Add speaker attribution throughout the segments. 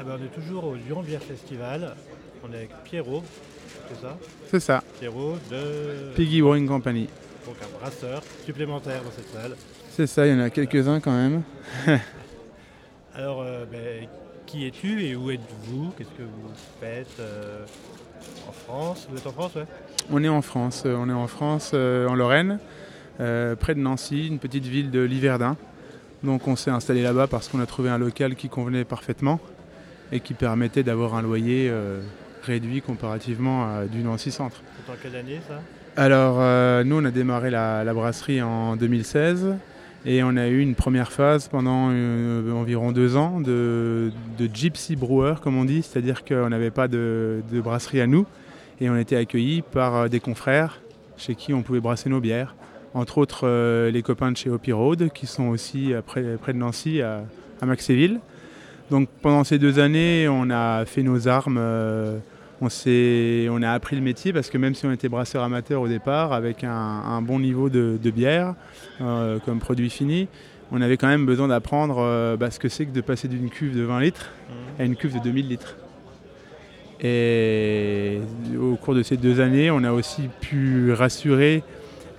Speaker 1: Ah ben, on est toujours au Lyon Bière Festival. On est avec Pierrot, c'est ça?
Speaker 2: C'est ça,
Speaker 1: Pierrot de.
Speaker 2: Piggy Brewing Company.
Speaker 1: Donc un brasseur supplémentaire dans cette salle.
Speaker 2: C'est ça, il y en a quelques-uns quand même.
Speaker 1: Alors, euh, ben, qui es-tu et où êtes-vous? Qu'est-ce que vous faites euh, en France? Vous êtes en France, ouais?
Speaker 2: On est en France, euh, on est en France, en Lorraine, près de Nancy, une petite ville de Liverdun. Donc on s'est installé là-bas parce qu'on a trouvé un local qui convenait parfaitement et qui permettait d'avoir un loyer euh, réduit comparativement à du Nancy Centre.
Speaker 1: C'est en quelle année ça?
Speaker 2: Alors euh, nous on a démarré la, la brasserie en 2016 et on a eu une première phase pendant euh, environ deux ans de, de gypsy brewer comme on dit, c'est-à-dire qu'on n'avait pas de, de brasserie à nous et on était accueillis par des confrères chez qui on pouvait brasser nos bières. Entre autres les copains de chez Hopi Road qui sont aussi près, près de Nancy à, à Maxéville. Donc pendant ces deux années on a fait nos armes, euh, on, on a appris le métier parce que même si on était brasseur amateur au départ avec un, bon niveau de, bière euh, comme produit fini, on avait quand même besoin d'apprendre euh, bah, ce que c'est que de passer d'une cuve de 20 litres à une cuve de 2000 litres. Et au cours de ces deux années, on a aussi pu rassurer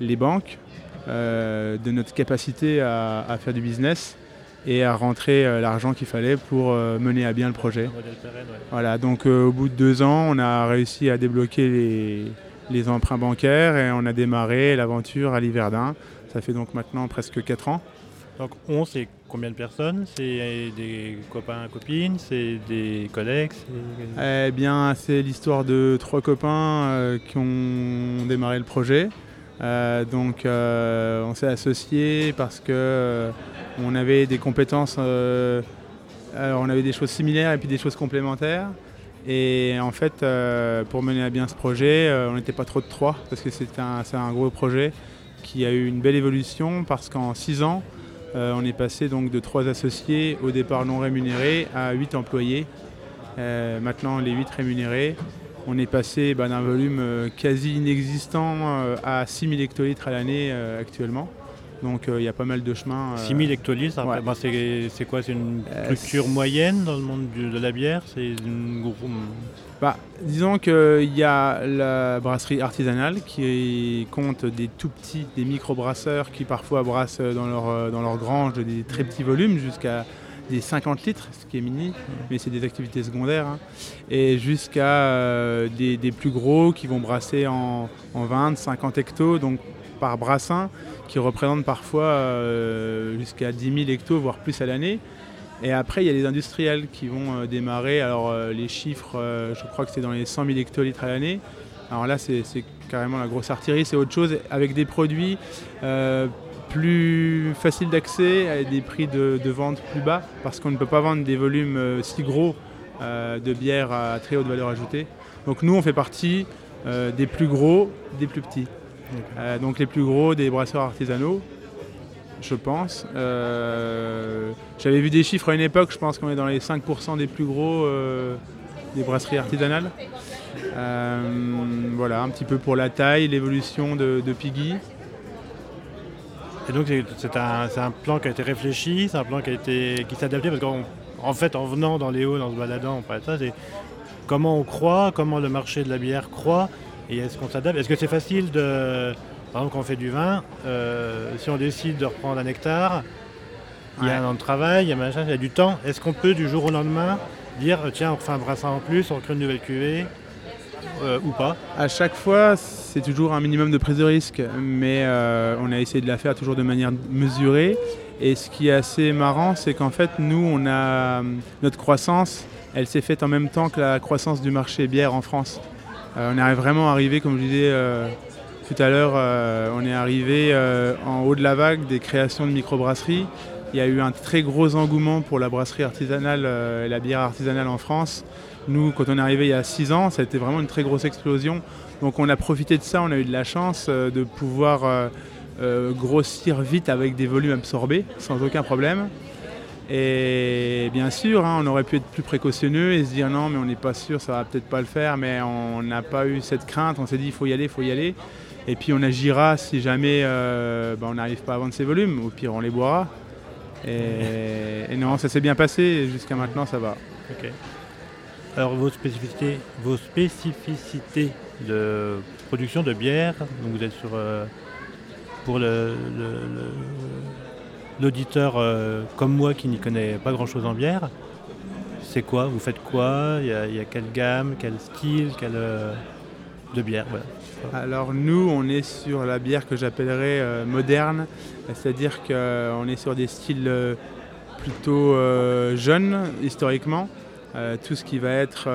Speaker 2: les banques de notre capacité à faire du business et à rentrer euh, l'argent qu'il fallait pour euh, mener à bien le projet.
Speaker 1: Pérenne, ouais.
Speaker 2: Voilà, donc euh, au bout de deux ans, on a réussi à débloquer les, les emprunts bancaires et on a démarré l'aventure à Liverdun. Ça fait donc maintenant presque quatre ans.
Speaker 1: Donc on, c'est combien de personnes? C'est des copains, copines? C'est des collègues? C'est-
Speaker 2: Eh bien, c'est l'histoire de trois copains qui ont démarré le projet. Euh, donc, euh, on s'est associés parce que euh, on avait des compétences. on avait des choses similaires et puis des choses complémentaires. Et en fait, pour mener à bien ce projet, on n'était pas trop de trois parce que c'est un, un gros projet qui a eu une belle évolution parce qu'en six ans, on est passé donc de trois associés au départ non rémunérés à huit employés. Maintenant, les 8 rémunérés, on est passé bah, d'un volume euh, quasi inexistant euh, à 6000 hectolitres à l'année euh, actuellement. Donc euh, il y a pas mal de chemin. euh,
Speaker 1: 6000 hectolitres,
Speaker 2: ouais.
Speaker 1: représente- c'est quoi? C'est une structure moyenne dans le monde du- de la bière? C'est une
Speaker 2: bah, disons qu'il y a la brasserie artisanale qui compte des tout petits, des micro-brasseurs qui parfois brassent dans leur, dans leur grange des très petits volumes jusqu'à des 50 litres, ce qui est mini, mais c'est des activités secondaires. hein. Et jusqu'à euh, des, des plus gros qui vont brasser en, en 20, 50 hectos, donc par brassin, qui représentent parfois euh, jusqu'à 10 000 hectos, voire plus à l'année. Et après, il y a les industriels qui vont euh, démarrer. Alors, les chiffres, je crois que c'est dans les 100 000 hectolitres à l'année. Alors là, c'est carrément la grosse artillerie, c'est autre chose, avec des produits plus faciles d'accès, à des prix de, de vente plus bas, parce qu'on ne peut pas vendre des volumes euh, si gros euh, de bière à très haute valeur ajoutée. Donc nous, on fait partie euh, des plus gros, des plus petits. Euh, donc les plus gros des brasseurs artisanaux, je pense. J'avais vu des chiffres à une époque, je pense qu'on est dans les 5% des plus gros des brasseries artisanales. Voilà, un petit peu pour la taille, l'évolution de, de Piggy.
Speaker 1: Et donc c'est- un, plan qui a été réfléchi, c'est un plan qui a été qui s'est adapté parce qu'en en fait en venant dans les hauts, en se baladant, on parle de ça, c'est comment on croit, comment le marché de la bière croît et est-ce qu'on s'adapte? Est-ce que c'est facile de par exemple quand on fait du vin, euh, si on décide de reprendre un hectare, il y a un an de travail, il y a machin, il y a du temps. Est-ce qu'on peut du jour au lendemain dire tiens on refait un brassin en plus, on crée une nouvelle cuvée? Euh, ou pas
Speaker 2: À chaque fois, c'est toujours un minimum de prise de risque, mais euh, on a essayé de la faire toujours de manière mesurée. Et ce qui est assez marrant, c'est qu'en fait, nous, on a notre croissance, elle s'est faite en même temps que la croissance du marché bière en France. Euh, on est vraiment arrivé, comme je disais euh, tout à l'heure, euh, on est arrivé euh, en haut de la vague des créations de microbrasseries. Il y a eu un très gros engouement pour la brasserie artisanale euh, et la bière artisanale en France. Nous, quand on est arrivé il y a 6 ans, ça a été vraiment une très grosse explosion. Donc on a profité de ça, on a eu de la chance euh, de pouvoir euh, euh, grossir vite avec des volumes absorbés, sans aucun problème. Et bien sûr, hein, on aurait pu être plus précautionneux et se dire non, mais on n'est pas sûr, ça va peut-être pas le faire, mais on n'a pas eu cette crainte, on s'est dit il faut y aller, il faut y aller. Et puis on agira si jamais bah, on n'arrive pas à vendre ces volumes, au pire on les boira. Et, non, ça s'est bien passé, jusqu'à maintenant ça va.
Speaker 1: Alors vos spécificités, vos spécificités de production de bière, donc vous êtes sur euh, pour l'auditeur euh, comme moi qui n'y connaît pas grand chose en bière, c'est quoi? Vous faites quoi? Il y, a, quelle gamme, quel style, quelle euh, de bière?
Speaker 2: Alors nous, on est sur la bière que j'appellerais moderne, c'est-à-dire qu'on est sur des styles plutôt jeunes historiquement. Tout ce qui va être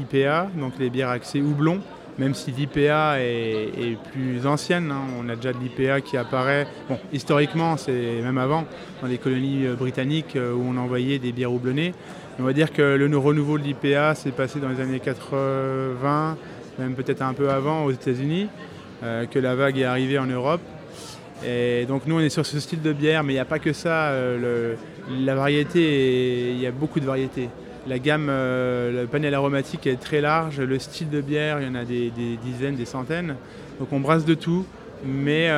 Speaker 2: IPA, donc les bières axées houblon, même si l'IPA est, plus ancienne. Hein. On a déjà de l'IPA qui apparaît, bon, historiquement, c'est même avant, dans les colonies britanniques où on envoyait des bières houblonnées. On va dire que le renouveau de l'IPA s'est passé dans les années 80, même peut-être un peu avant aux États-Unis, euh, que la vague est arrivée en Europe. Et donc nous on est sur ce style de bière, mais il n'y a pas que ça. Euh, la variété, il y a beaucoup de variétés. La gamme, euh, le panel aromatique est très large. Le style de bière, il y en a des, dizaines, des centaines. Donc on brasse de tout, mais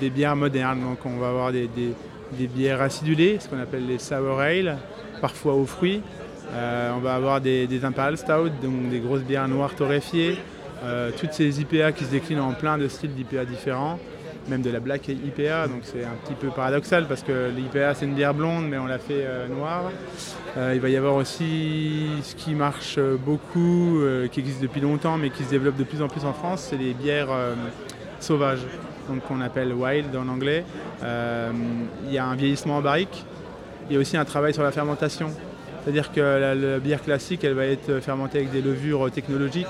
Speaker 2: des bières modernes. Donc on va avoir des, des bières acidulées, ce qu'on appelle les sour ale, parfois aux fruits. Euh, on va avoir des, Imperial Stout, donc des grosses bières noires torréfiées. Euh, toutes ces IPA qui se déclinent en plein de styles d'IPA différents, même de la Black IPA, donc c'est un petit peu paradoxal parce que l'IPA c'est une bière blonde mais on la fait euh, noire. il va y avoir aussi ce qui marche beaucoup, qui existe depuis longtemps mais qui se développe de plus en plus en France, c'est les bières sauvages, donc qu'on appelle wild en anglais. Il y a un vieillissement en barrique, il y a aussi un travail sur la fermentation. C'est-à-dire que la, bière classique, elle va être fermentée avec des levures technologiques,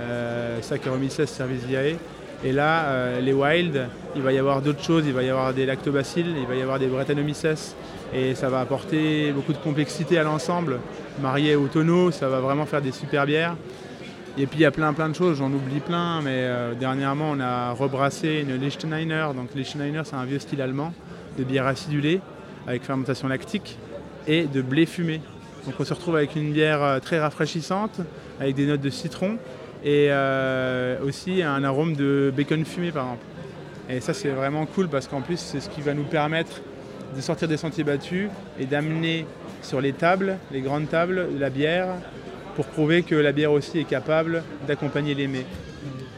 Speaker 2: euh, Saccharomyces cerevisiae. Et là, euh, les wild, il va y avoir d'autres choses, il va y avoir des lactobacilles, il va y avoir des Brettanomyces, et ça va apporter beaucoup de complexité à l'ensemble. Marié au tonneau, ça va vraiment faire des super bières. Et puis il y a plein plein de choses, j'en oublie plein, mais euh, dernièrement on a rebrassé une Lichtenheiner. Donc Lichtenheiner c'est un vieux style allemand de bière acidulée avec fermentation lactique et de blé fumé. Donc on se retrouve avec une bière euh, très rafraîchissante, avec des notes de citron et euh, aussi un arôme de bacon fumé par exemple. Et ça c'est vraiment cool parce qu'en plus c'est ce qui va nous permettre de sortir des sentiers battus et d'amener sur les tables, les grandes tables, la bière pour prouver que la bière aussi est capable d'accompagner les mets.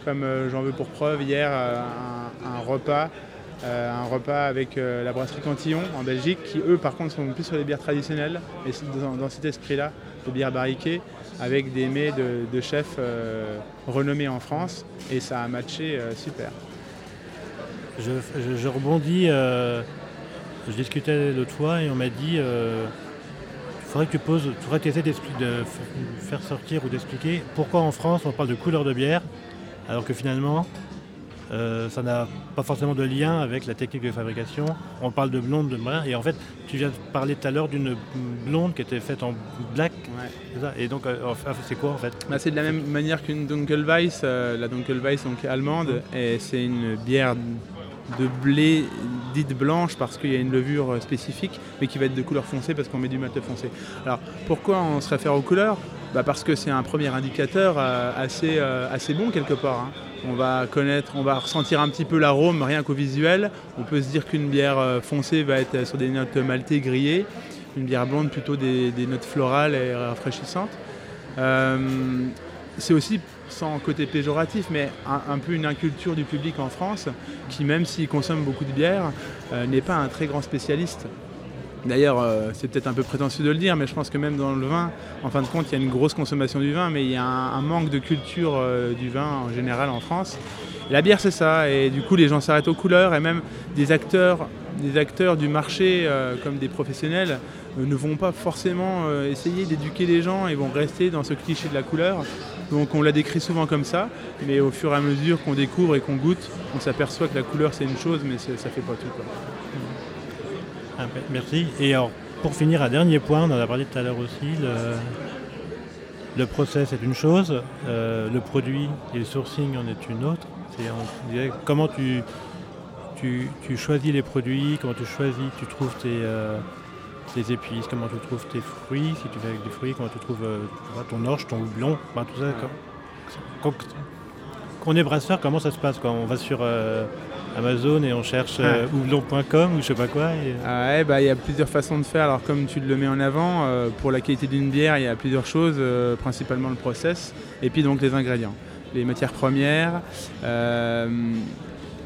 Speaker 2: Comme euh, j'en veux pour preuve hier un repas euh, un repas avec euh, la brasserie Cantillon en Belgique, qui eux par contre sont plus sur les bières traditionnelles, et dans, cet esprit-là, de bières barriquées, avec des mets de, chefs euh, renommés en France, et ça a matché super.
Speaker 1: Je, rebondis, je discutais l'autre fois et on m'a dit il faudrait que tu poses, il faudrait que tu essaies de faire sortir ou d'expliquer pourquoi en France on parle de couleur de bière, alors que finalement euh, ça n'a pas forcément de lien avec la technique de fabrication. On parle de blonde, de brun, et en fait, tu viens de parler tout à l'heure d'une blonde qui était faite en black. Et donc, euh, c'est quoi en fait
Speaker 2: bah, C'est de la même manière qu'une Dunkelweiss, euh, la Dunkelweiss donc allemande, et c'est une bière de blé dite blanche parce qu'il y a une levure spécifique, mais qui va être de couleur foncée parce qu'on met du mate foncé. Alors pourquoi on se réfère aux couleurs? Bah, Parce que c'est un premier indicateur assez, assez bon quelque part. Hein on va connaître, on va ressentir un petit peu l'arôme rien qu'au visuel. On peut se dire qu'une bière euh, foncée va être sur des notes maltées grillées, une bière blonde plutôt des, notes florales et rafraîchissantes. Euh, c'est aussi sans côté péjoratif, mais un, peu une inculture du public en France qui, même s'il consomme beaucoup de bière, euh, n'est pas un très grand spécialiste. D'ailleurs, euh, c'est peut-être un peu prétentieux de le dire, mais je pense que même dans le vin, en fin de compte, il y a une grosse consommation du vin, mais il y a un, manque de culture euh, du vin en général en France. la bière, c'est ça, et du coup, les gens s'arrêtent aux couleurs, et même des acteurs, des acteurs du marché, euh, comme des professionnels, ne vont pas forcément essayer d'éduquer les gens et vont rester dans ce cliché de la couleur. Donc on la décrit souvent comme ça, mais au fur et à mesure qu'on découvre et qu'on goûte, on s'aperçoit que la couleur c'est une chose, mais ça fait pas tout.
Speaker 1: Ah, merci. Et alors, pour finir, un dernier point, on en a parlé tout à l'heure aussi, le, process est une chose, euh, le produit et le sourcing en est une autre. comment tu, tu, choisis les produits, comment tu choisis, tu trouves tes, euh, épices, comment tu trouves tes fruits, si tu fais avec des fruits, comment tu trouves euh, ton orge, ton houblon, tout ça. On est brasseur, comment ça se passe quand On va sur euh, Amazon et on cherche euh, houblon.com ou je sais pas quoi. et-
Speaker 2: Ah ouais, bah, il y a plusieurs façons de faire. Alors comme tu le mets en avant, euh, pour la qualité d'une bière, il y a plusieurs choses, euh, principalement le process, et puis donc les ingrédients, les matières premières. Euh,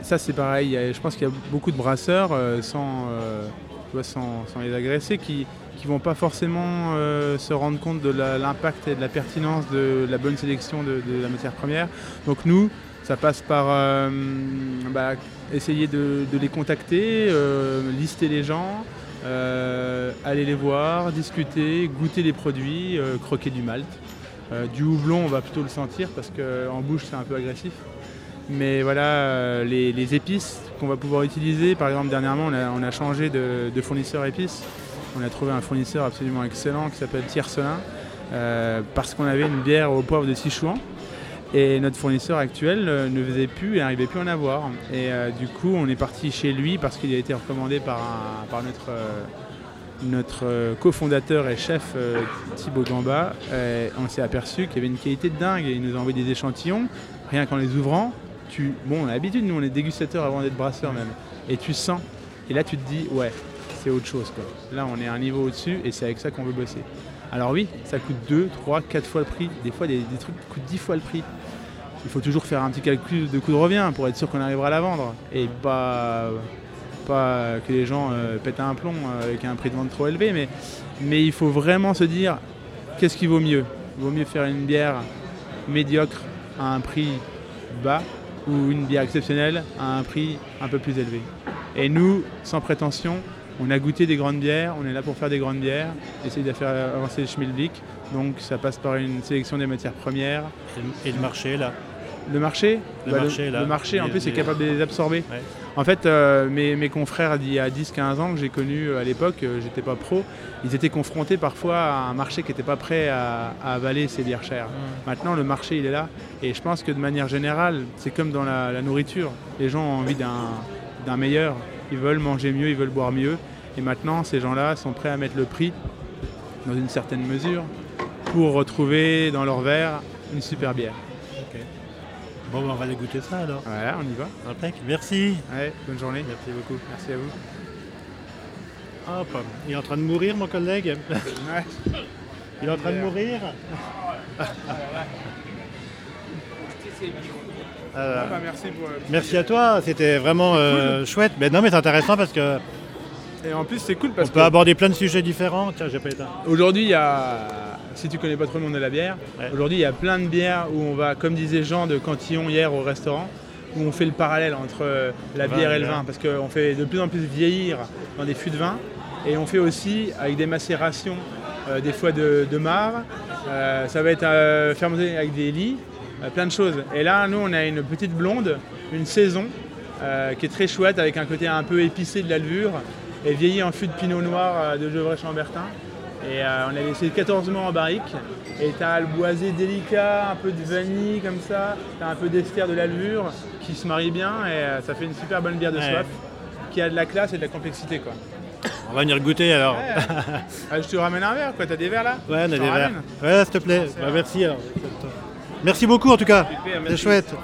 Speaker 2: ça c'est pareil, a- je pense qu'il y a beaucoup de brasseurs, euh, euh, sans, sans les agresser, qui qui vont pas forcément euh, se rendre compte de l'impact et de la pertinence de la bonne sélection de, la matière première. Donc nous, ça passe par euh, bah, essayer de, les contacter, euh, lister les gens, aller les voir, discuter, goûter les produits, croquer du malt. Du houblon, on va plutôt le sentir parce qu'en bouche, c'est un peu agressif. Mais voilà, les, épices qu'on va pouvoir utiliser, par exemple, dernièrement, on a, changé de fournisseur épices. On a trouvé un fournisseur absolument excellent qui s'appelle Tiercelin euh, parce qu'on avait une bière au poivre de Sichuan. Et notre fournisseur actuel euh, ne faisait plus et n'arrivait plus à en avoir. Et euh, du coup, on est parti chez lui parce qu'il a été recommandé par, notre, notre cofondateur et chef Thibaut Gamba. On s'est aperçu qu'il y avait une qualité de dingue et il nous a envoyé des échantillons. Rien qu'en les ouvrant, tu... bon, on a l'habitude, nous on est dégustateurs avant d'être brasseurs même. Et tu sens. Et là, tu te dis, ouais, c'est autre chose. Quoi. Là, on est à un niveau au-dessus et c'est avec ça qu'on veut bosser. Alors oui, ça coûte 2, 3, 4 fois le prix. Des fois, des, trucs coûtent 10 fois le prix. Il faut toujours faire un petit calcul de coût de revient pour être sûr qu'on arrivera à la vendre. Et pas, pas que les gens euh, pètent un plomb euh, avec un prix de vente trop élevé. Mais, mais il faut vraiment se dire, qu'est-ce qui vaut mieux? Il vaut mieux faire une bière médiocre à un prix bas ou une bière exceptionnelle à un prix un peu plus élevé? Et nous, sans prétention, on a goûté des grandes bières, on est là pour faire des grandes bières, essayer de faire avancer le schmilblick. Donc ça passe par une sélection des matières premières.
Speaker 1: et le- marché là.
Speaker 2: Le marché,
Speaker 1: Le
Speaker 2: bah,
Speaker 1: marché, là.
Speaker 2: le marché, en
Speaker 1: Les-
Speaker 2: plus est capable de les absorber.
Speaker 1: Ouais.
Speaker 2: En fait, euh, mes, mes confrères d'il y a 10-15 ans que j'ai connus euh, à l'époque, euh, j'étais pas pro, ils étaient confrontés parfois à un marché qui n'était pas prêt à, à avaler ces bières chères. Maintenant, le marché, il est là. Et je pense que de manière générale, c'est comme dans la, la nourriture. Les gens ont envie d'un meilleur. Ils veulent manger mieux, ils veulent boire mieux. Et maintenant, ces gens-là sont prêts à mettre le prix dans une certaine mesure pour retrouver dans leur verre une super bière.
Speaker 1: Bon, ben, on va aller goûter ça alors.
Speaker 2: Voilà, on y va.
Speaker 1: Impec. Merci.
Speaker 2: Ouais, bonne journée.
Speaker 1: Merci beaucoup.
Speaker 2: Merci à vous.
Speaker 1: Hop. Il est en train de mourir, mon collègue.
Speaker 2: Ouais.
Speaker 1: Il est en train de mourir. Euh,
Speaker 2: merci pour.
Speaker 1: merci à toi, c'était vraiment euh, chouette. Mais non, mais c'est intéressant parce que
Speaker 2: Et en plus, c'est cool
Speaker 1: on
Speaker 2: parce
Speaker 1: peut
Speaker 2: que
Speaker 1: aborder plein de sujets différents. Tiens, j'ai pas éteint.
Speaker 2: aujourd'hui, il y a. Si tu connais pas trop le monde de la bière,
Speaker 1: Ouais.
Speaker 2: aujourd'hui, il y a plein de bières où on va, comme disait Jean de Cantillon hier au restaurant, où on fait le parallèle entre euh, la bière
Speaker 1: et
Speaker 2: et le
Speaker 1: vin.
Speaker 2: Parce qu'on fait de plus en plus vieillir dans des fûts de vin. Et on fait aussi avec des macérations, euh, des fois de, de marc. Euh, ça va être euh, fermenté avec des lits, euh, plein de choses. Et là, nous, on a une petite blonde, une saison, euh, qui est très chouette, avec un côté un peu épicé de la levure, et vieillie en fût de pinot noir euh, de Gevrey-Chambertin. Et euh, on a laissé 14 mois en barrique. Et tu as le boisé délicat, un peu de vanille comme ça, tu as un peu d'ester de la levure qui se marie bien, et euh, ça fait une super bonne bière de
Speaker 1: Ouais.
Speaker 2: soif, qui a de la classe et de la complexité. quoi.
Speaker 1: On va venir goûter alors.
Speaker 2: Ouais, ah, je te ramène un verre, quoi. T'as des verres là
Speaker 1: Ouais, on a des verres.
Speaker 2: ramène
Speaker 1: Ouais, s'il te plaît. Bah, merci alors. Merci beaucoup en tout cas. C'est chouette.